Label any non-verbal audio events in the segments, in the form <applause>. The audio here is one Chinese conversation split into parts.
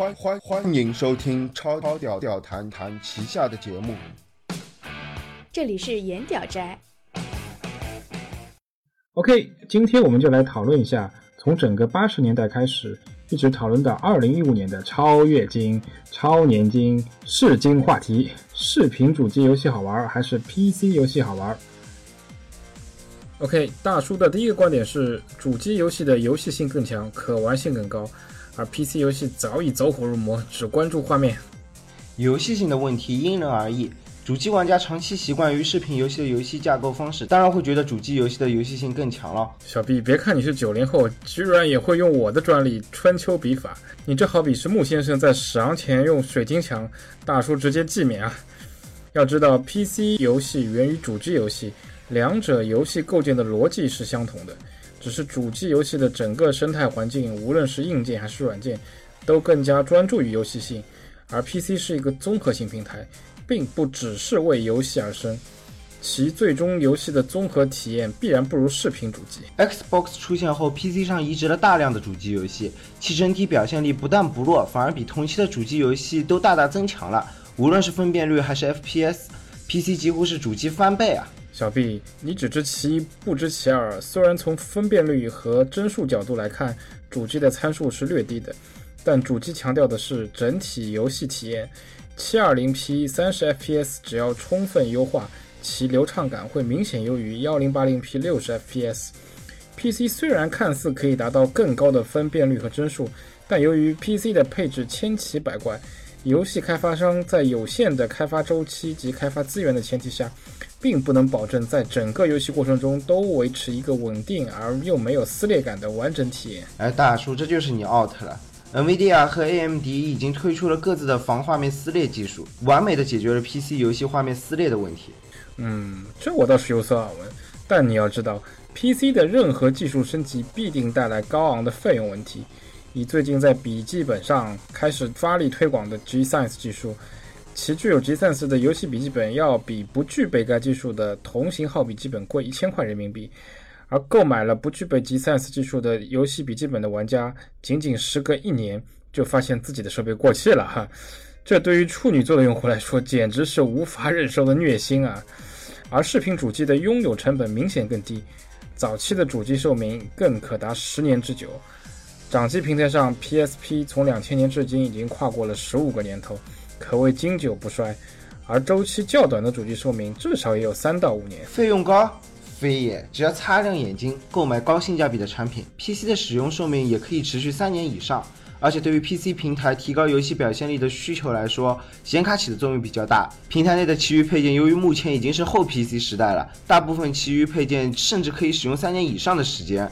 欢欢欢迎收听超超屌屌谈谈旗下的节目。这里是颜屌斋。OK，今天我们就来讨论一下，从整个八十年代开始，一直讨论到二零一五年的超月经、超年经、世经话题：视频主机游戏好玩还是 PC 游戏好玩？OK，大叔的第一个观点是，主机游戏的游戏性更强，可玩性更高，而 PC 游戏早已走火入魔，只关注画面。游戏性的问题因人而异。主机玩家长期习惯于视频游戏的游戏架构方式，当然会觉得主机游戏的游戏性更强了。小 B，别看你是九零后，居然也会用我的专利春秋笔法，你这好比是木先生在史昂前用水晶墙，大叔直接记免啊！要知道，PC 游戏源于主机游戏，两者游戏构建的逻辑是相同的，只是主机游戏的整个生态环境，无论是硬件还是软件，都更加专注于游戏性，而 PC 是一个综合性平台。并不只是为游戏而生，其最终游戏的综合体验必然不如视频主机。Xbox 出现后 PC 上移植了大量的主机游戏，其整体表现力不但不弱，反而比同期的主机游戏都大大增强了。无论是分辨率还是 FPS，PC 几乎是主机翻倍啊！小 B，你只知其一不知其二。虽然从分辨率和帧数角度来看，主机的参数是略低的，但主机强调的是整体游戏体验。720P 30 FPS 只要充分优化，其流畅感会明显优于 1080P 60 FPS。PC 虽然看似可以达到更高的分辨率和帧数，但由于 PC 的配置千奇百怪，游戏开发商在有限的开发周期及开发资源的前提下，并不能保证在整个游戏过程中都维持一个稳定而又没有撕裂感的完整体验。哎，大叔，这就是你 out 了。NVIDIA 和 AMD 已经推出了各自的防画面撕裂技术，完美的解决了 PC 游戏画面撕裂的问题。嗯，这我倒是有所耳闻，但你要知道，PC 的任何技术升级必定带来高昂的费用问题。以最近在笔记本上开始发力推广的 G-Sense 技术，其具有 G-Sense 的游戏笔记本要比不具备该技术的同型号笔记本贵一千块人民币。而购买了不具备 G-Sense 技术的游戏笔记本的玩家，仅仅时隔一年就发现自己的设备过气了哈，这对于处女座的用户来说简直是无法忍受的虐心啊！而视频主机的拥有成本明显更低，早期的主机寿命更可达十年之久。掌机平台上，PSP 从两千年至今已经跨过了十五个年头，可谓经久不衰。而周期较短的主机寿命至少也有三到五年。费用高？非也，只要擦亮眼睛，购买高性价比的产品，PC 的使用寿命也可以持续三年以上。而且对于 PC 平台提高游戏表现力的需求来说，显卡起的作用比较大。平台内的其余配件，由于目前已经是后 PC 时代了，大部分其余配件甚至可以使用三年以上的时间。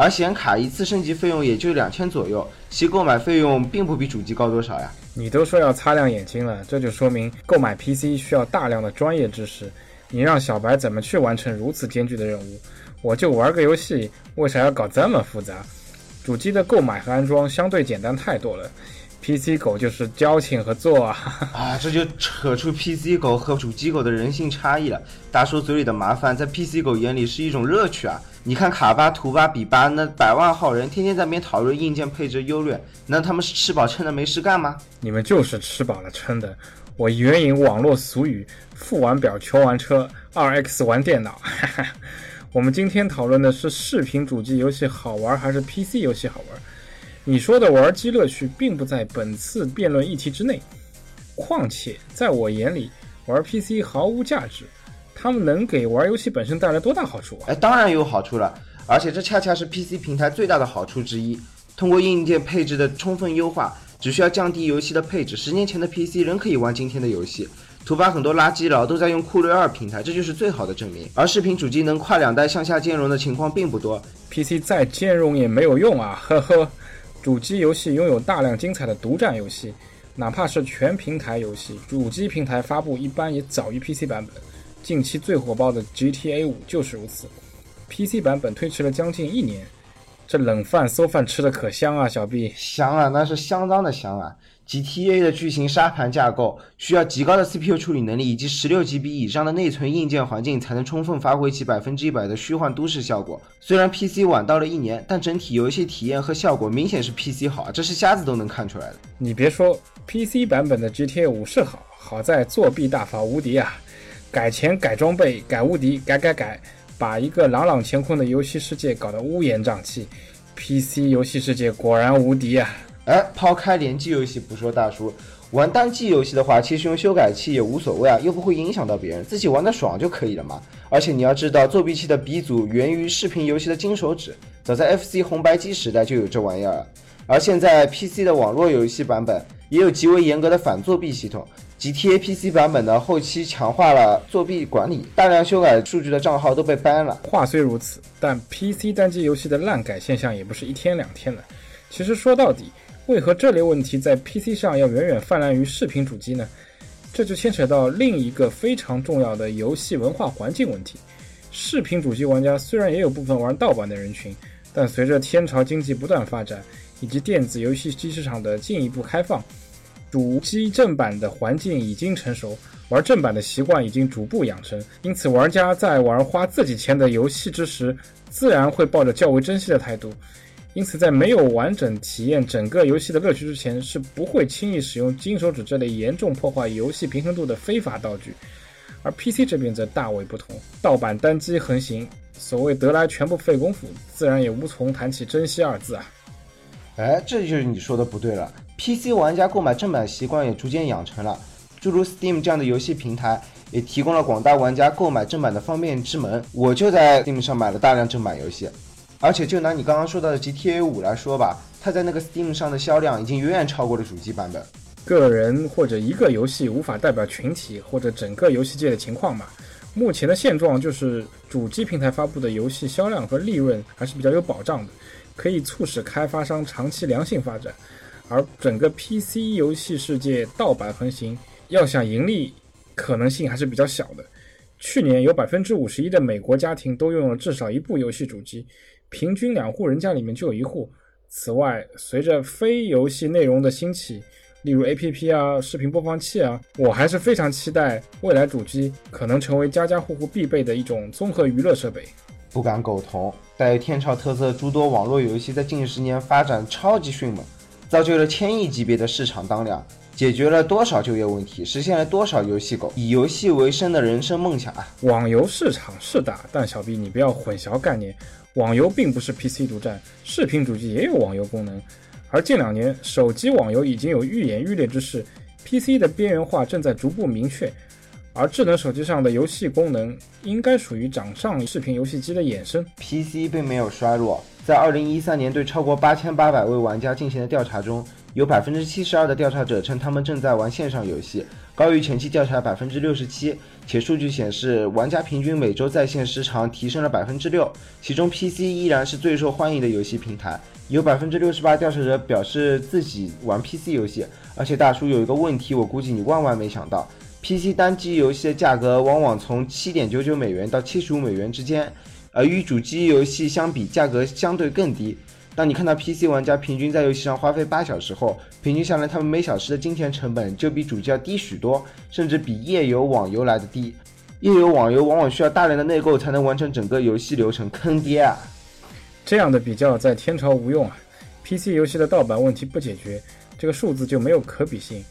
而显卡一次升级费用也就两千左右，其购买费用并不比主机高多少呀。你都说要擦亮眼睛了，这就说明购买 PC 需要大量的专业知识。你让小白怎么去完成如此艰巨的任务？我就玩个游戏，为啥要搞这么复杂？主机的购买和安装相对简单太多了，PC 狗就是交情和做啊！啊，这就扯出 PC 狗和主机狗的人性差异了。大叔嘴里的麻烦，在 PC 狗眼里是一种乐趣啊！你看卡巴、图巴、比巴那百万号人，天天在那边讨论硬件配置优劣，那他们是吃饱撑的没事干吗？你们就是吃饱了撑的。我援引网络俗语：“付完表求完车，二 X 玩电脑。” <laughs> 我们今天讨论的是视频主机游戏好玩还是 PC 游戏好玩？你说的玩机乐趣并不在本次辩论议题之内。况且在我眼里，玩 PC 毫无价值，他们能给玩游戏本身带来多大好处啊？哎，当然有好处了，而且这恰恰是 PC 平台最大的好处之一。通过硬件配置的充分优化，只需要降低游戏的配置，十年前的 PC 仍可以玩今天的游戏。图吧很多垃圾佬都在用酷睿二平台，这就是最好的证明。而视频主机能跨两代向下兼容的情况并不多，PC 再兼容也没有用啊，呵呵。主机游戏拥有大量精彩的独占游戏，哪怕是全平台游戏，主机平台发布一般也早于 PC 版本。近期最火爆的 GTA 五就是如此，PC 版本推迟了将近一年。这冷饭馊饭吃的可香啊，小 B。香啊，那是相当的香啊！GTA 的巨型沙盘架构需要极高的 CPU 处理能力以及十六 GB 以上的内存硬件环境，才能充分发挥其百分之一百的虚幻都市效果。虽然 PC 晚到了一年，但整体游戏体验和效果明显是 PC 好啊，这是瞎子都能看出来的。你别说，PC 版本的 GTA 五是好，好在作弊大法无敌啊！改钱、改装备、改无敌、改改改，把一个朗朗乾坤的游戏世界搞得乌烟瘴气。PC 游戏世界果然无敌啊！哎，抛开联机游戏不说，大叔玩单机游戏的话，其实用修改器也无所谓啊，又不会影响到别人，自己玩的爽就可以了嘛。而且你要知道，作弊器的鼻祖源于视频游戏的金手指，早在 FC 红白机时代就有这玩意儿了。而现在 PC 的网络游戏版本也有极为严格的反作弊系统。GTA PC 版本呢，后期强化了作弊管理，大量修改数据的账号都被 ban 了。话虽如此，但 PC 单机游戏的滥改现象也不是一天两天了。其实说到底，为何这类问题在 PC 上要远远泛滥于视频主机呢？这就牵扯到另一个非常重要的游戏文化环境问题。视频主机玩家虽然也有部分玩盗版的人群，但随着天朝经济不断发展，以及电子游戏机市场的进一步开放，主机正版的环境已经成熟，玩正版的习惯已经逐步养成，因此玩家在玩花自己钱的游戏之时，自然会抱着较为珍惜的态度。因此，在没有完整体验整个游戏的乐趣之前，是不会轻易使用金手指这类严重破坏游戏平衡度的非法道具。而 PC 这边则大为不同，盗版单机横行，所谓得来全不费功夫，自然也无从谈起珍惜二字啊。哎，这就是你说的不对了。PC 玩家购买正版习惯也逐渐养成了，诸如 Steam 这样的游戏平台也提供了广大玩家购买正版的方便之门。我就在 Steam 上买了大量正版游戏，而且就拿你刚刚说到的 GTA 五来说吧，它在那个 Steam 上的销量已经远远超过了主机版本。个人或者一个游戏无法代表群体或者整个游戏界的情况嘛。目前的现状就是主机平台发布的游戏销量和利润还是比较有保障的，可以促使开发商长期良性发展。而整个 PC 游戏世界盗版横行，要想盈利可能性还是比较小的。去年有百分之五十一的美国家庭都拥有至少一部游戏主机，平均两户人家里面就有一户。此外，随着非游戏内容的兴起，例如 APP 啊、视频播放器啊，我还是非常期待未来主机可能成为家家户户必备的一种综合娱乐设备。不敢苟同，带有天朝特色诸多网络游戏在近十年发展超级迅猛，造就了千亿级别的市场当量，解决了多少就业问题，实现了多少游戏狗以游戏为生的人生梦想啊！网游市场是大，但小 B 你不要混淆概念，网游并不是 PC 独占，视频主机也有网游功能。而近两年，手机网游已经有愈演愈烈之势，PC 的边缘化正在逐步明确，而智能手机上的游戏功能应该属于掌上视频游戏机的衍生。PC 并没有衰落，在2013年对超过8800位玩家进行的调查中，有72%的调查者称他们正在玩线上游戏，高于前期调查67%，且数据显示玩家平均每周在线时长提升了6%，其中 PC 依然是最受欢迎的游戏平台。有68%调查者表示自己玩 PC 游戏，而且大叔有一个问题，我估计你万万没想到，PC 单机游戏的价格往往从7.99美元到75美元之间，而与主机游戏相比，价格相对更低。当你看到 PC 玩家平均在游戏上花费八小时后，平均下来他们每小时的金钱成本就比主机要低许多，甚至比页游网游来的低。页游网游往往需要大量的内购才能完成整个游戏流程，坑爹啊！这样的比较在天朝无用啊！PC 游戏的盗版问题不解决，这个数字就没有可比性。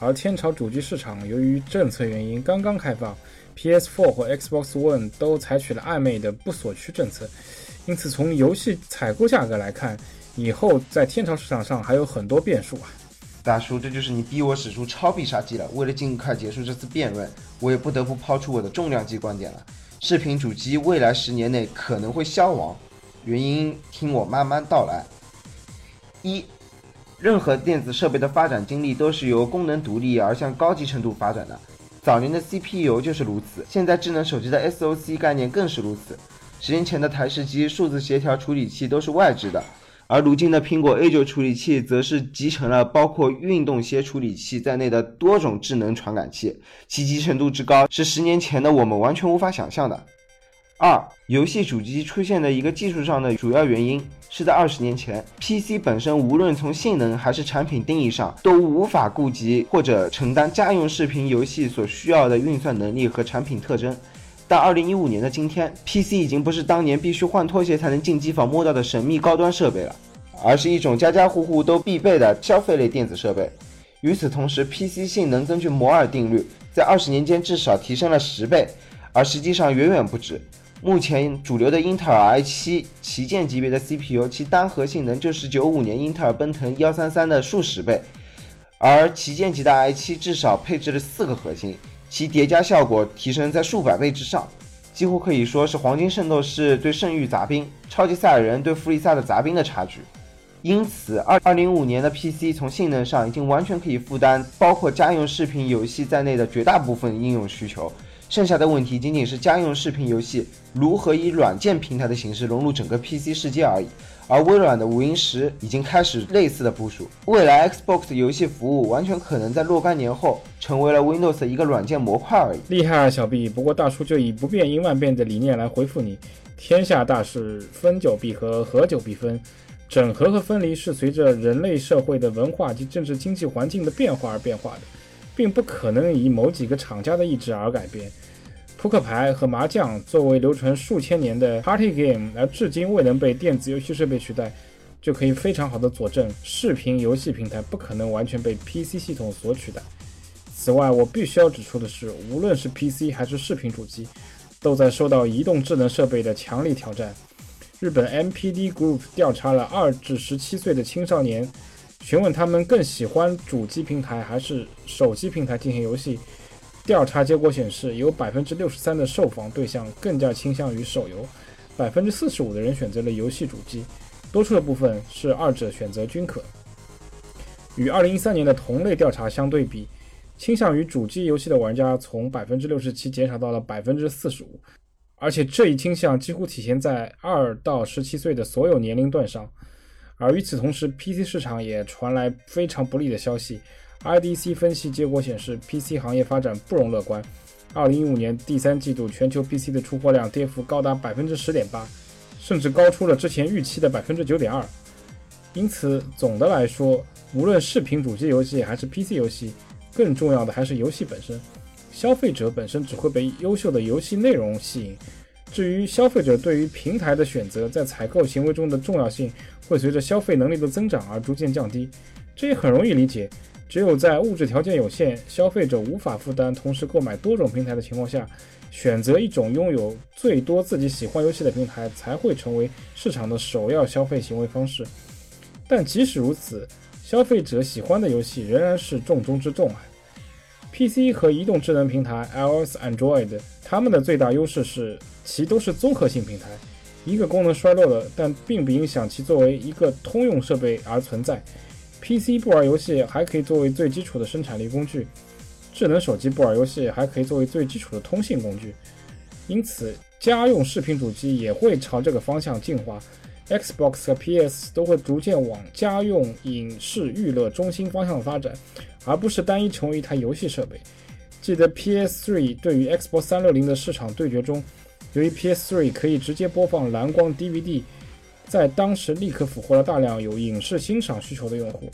而天朝主机市场由于政策原因刚刚开放，PS4 和 Xbox One 都采取了暧昧的不锁区政策，因此从游戏采购价格来看，以后在天朝市场上还有很多变数啊！大叔，这就是你逼我使出超必杀技了。为了尽快结束这次辩论，我也不得不抛出我的重量级观点了：视频主机未来十年内可能会消亡。原因听我慢慢道来。一，任何电子设备的发展经历都是由功能独立而向高级程度发展的。早年的 CPU 就是如此，现在智能手机的 SoC 概念更是如此。十年前的台式机、数字协调处理器都是外置的，而如今的苹果 A9 处理器则是集成了包括运动些处理器在内的多种智能传感器，其集成度之高是十年前的我们完全无法想象的。二、游戏主机出现的一个技术上的主要原因是在二十年前，PC 本身无论从性能还是产品定义上都无法顾及或者承担家用视频游戏所需要的运算能力和产品特征。但二零一五年的今天，PC 已经不是当年必须换拖鞋才能进机房摸到的神秘高端设备了，而是一种家家户户都必备的消费类电子设备。与此同时，PC 性能根据摩尔定律，在二十年间至少提升了十倍，而实际上远远不止。目前主流的英特尔 i7 旗舰级别的 CPU，其单核性能就是九五年英特尔奔腾幺三三的数十倍，而旗舰级的 i7 至少配置了四个核心，其叠加效果提升在数百倍之上，几乎可以说是黄金圣斗士对圣域杂兵、超级赛亚人对弗利萨的杂兵的差距。因此，二二零五年的 PC 从性能上已经完全可以负担包括家用视频游戏在内的绝大部分应用需求。剩下的问题仅仅是家用视频游戏如何以软件平台的形式融入整个 PC 世界而已。而微软的五音十已经开始类似的部署，未来 Xbox 游戏服务完全可能在若干年后成为了 Windows 一个软件模块而已。厉害啊，小 B！不过大叔就以不变应万变的理念来回复你：天下大事，分久必合，合久必分。整合和分离是随着人类社会的文化及政治经济环境的变化而变化的。并不可能以某几个厂家的意志而改变。扑克牌和麻将作为流传数千年的 party game，而至今未能被电子游戏设备取代，就可以非常好的佐证视频游戏平台不可能完全被 PC 系统所取代。此外，我必须要指出的是，无论是 PC 还是视频主机，都在受到移动智能设备的强力挑战。日本 MPD Group 调查了二至十七岁的青少年。询问他们更喜欢主机平台还是手机平台进行游戏？调查结果显示，有百分之六十三的受访对象更加倾向于手游，百分之四十五的人选择了游戏主机，多数的部分是二者选择均可。与二零一三年的同类调查相对比，倾向于主机游戏的玩家从百分之六十七减少到了百分之四十五，而且这一倾向几乎体现在二到十七岁的所有年龄段上。而与此同时，PC 市场也传来非常不利的消息。IDC 分析结果显示，PC 行业发展不容乐观。2015年第三季度全球 PC 的出货量跌幅高达百分之十点八，甚至高出了之前预期的百分之九点二。因此，总的来说，无论视频主机游戏还是 PC 游戏，更重要的还是游戏本身。消费者本身只会被优秀的游戏内容吸引。至于消费者对于平台的选择，在采购行为中的重要性会随着消费能力的增长而逐渐降低，这也很容易理解。只有在物质条件有限、消费者无法负担同时购买多种平台的情况下，选择一种拥有最多自己喜欢游戏的平台才会成为市场的首要消费行为方式。但即使如此，消费者喜欢的游戏仍然是重中之重啊。PC 和移动智能平台 iOS、Android，它们的最大优势是。其都是综合性平台，一个功能衰落了，但并不影响其作为一个通用设备而存在。PC 不玩游戏还可以作为最基础的生产力工具，智能手机不玩游戏还可以作为最基础的通信工具。因此，家用视频主机也会朝这个方向进化，Xbox 和 PS 都会逐渐往家用影视娱乐中心方向发展，而不是单一成为一台游戏设备。记得 PS3 对于 Xbox 360的市场对决中。由于 PS3 可以直接播放蓝光 DVD，在当时立刻俘获了大量有影视欣赏需求的用户。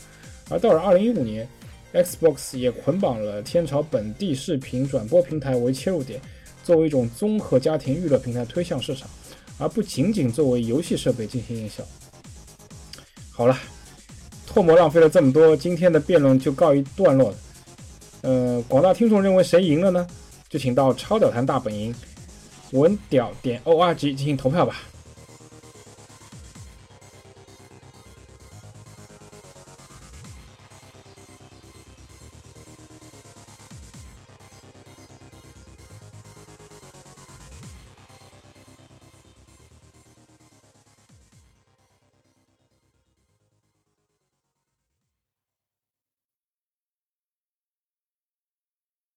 而到了2015年，Xbox 也捆绑了天朝本地视频转播平台为切入点，作为一种综合家庭娱乐平台推向市场，而不仅仅作为游戏设备进行营销。好了，唾沫浪费了这么多，今天的辩论就告一段落了。呃，广大听众认为谁赢了呢？就请到超屌谈大本营。文屌点 org 进行投票吧。